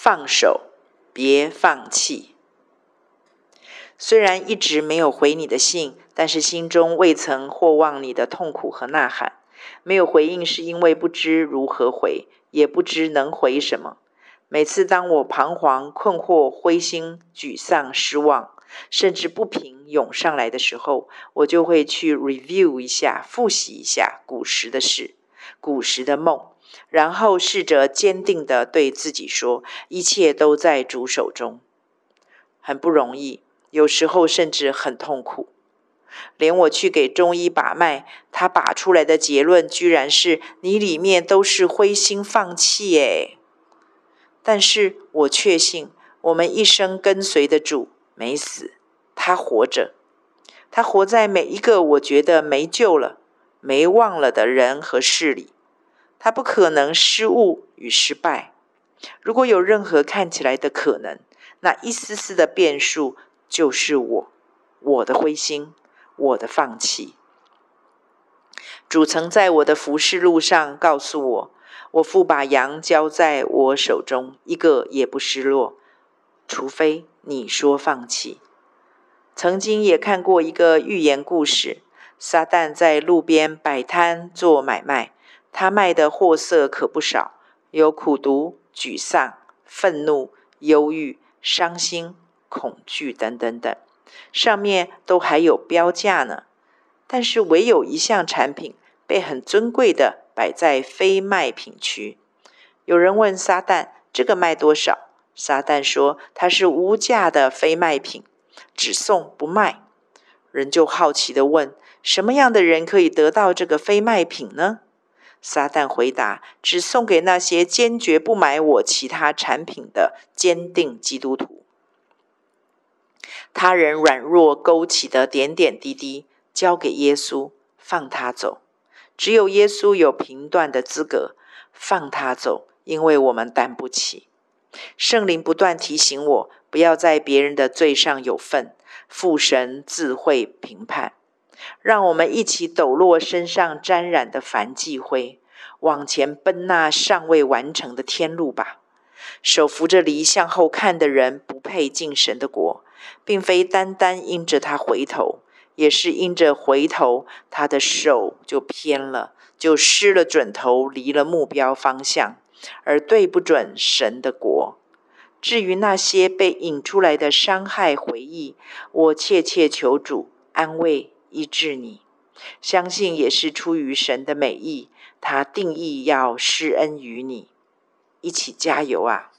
放手，别放弃。虽然一直没有回你的信，但是心中未曾或忘你的痛苦和呐喊。没有回应，是因为不知如何回，也不知能回什么。每次当我彷徨、困惑、灰心、沮丧、失望，甚至不平涌上来的时候，我就会去 review 一下、复习一下古时的事、古时的梦，然后试着坚定的对自己说：一切都在主手中。很不容易，有时候甚至很痛苦。连我去给中医把脉，他把出来的结论居然是：你里面都是灰心放弃。诶，但是我确信，我们一生跟随的主没死，他活着，他活在每一个我觉得没救了、没忘了的人和事里。他不可能失误与失败。如果有任何看起来的可能，那一丝丝的变数就是我，我的灰心。我的放弃，主曾在我的服侍路上告诉我：“我父把羊交在我手中，一个也不失落，除非你说放弃。”曾经也看过一个寓言故事：撒旦在路边摆摊做买卖，他卖的货色可不少，有苦毒、沮丧、愤怒、忧郁、伤心、恐惧等等等。上面都还有标价呢，但是唯有一项产品被很尊贵的摆在非卖品区。有人问撒旦：“这个卖多少？”撒旦说：“它是无价的非卖品，只送不卖。”人就好奇地问：“什么样的人可以得到这个非卖品呢？”撒旦回答：“只送给那些坚决不买我其他产品的坚定基督徒。”他人软弱勾起的点点滴滴，交给耶稣，放他走。只有耶稣有评断的资格，放他走，因为我们担不起。圣灵不断提醒我，不要在别人的罪上有份，父神自会评判。让我们一起抖落身上沾染的燔祭灰，往前奔那尚未完成的天路吧。手扶着犁向后看的人，不配进神的国。并非单单因着他回头，也是因着回头，他的手就偏了，就失了准头，离了目标方向，而对不准神的国。至于那些被引出来的伤害回忆，我切切求主安慰医治你，相信也是出于神的美意，他定义要施恩于你，一起加油啊！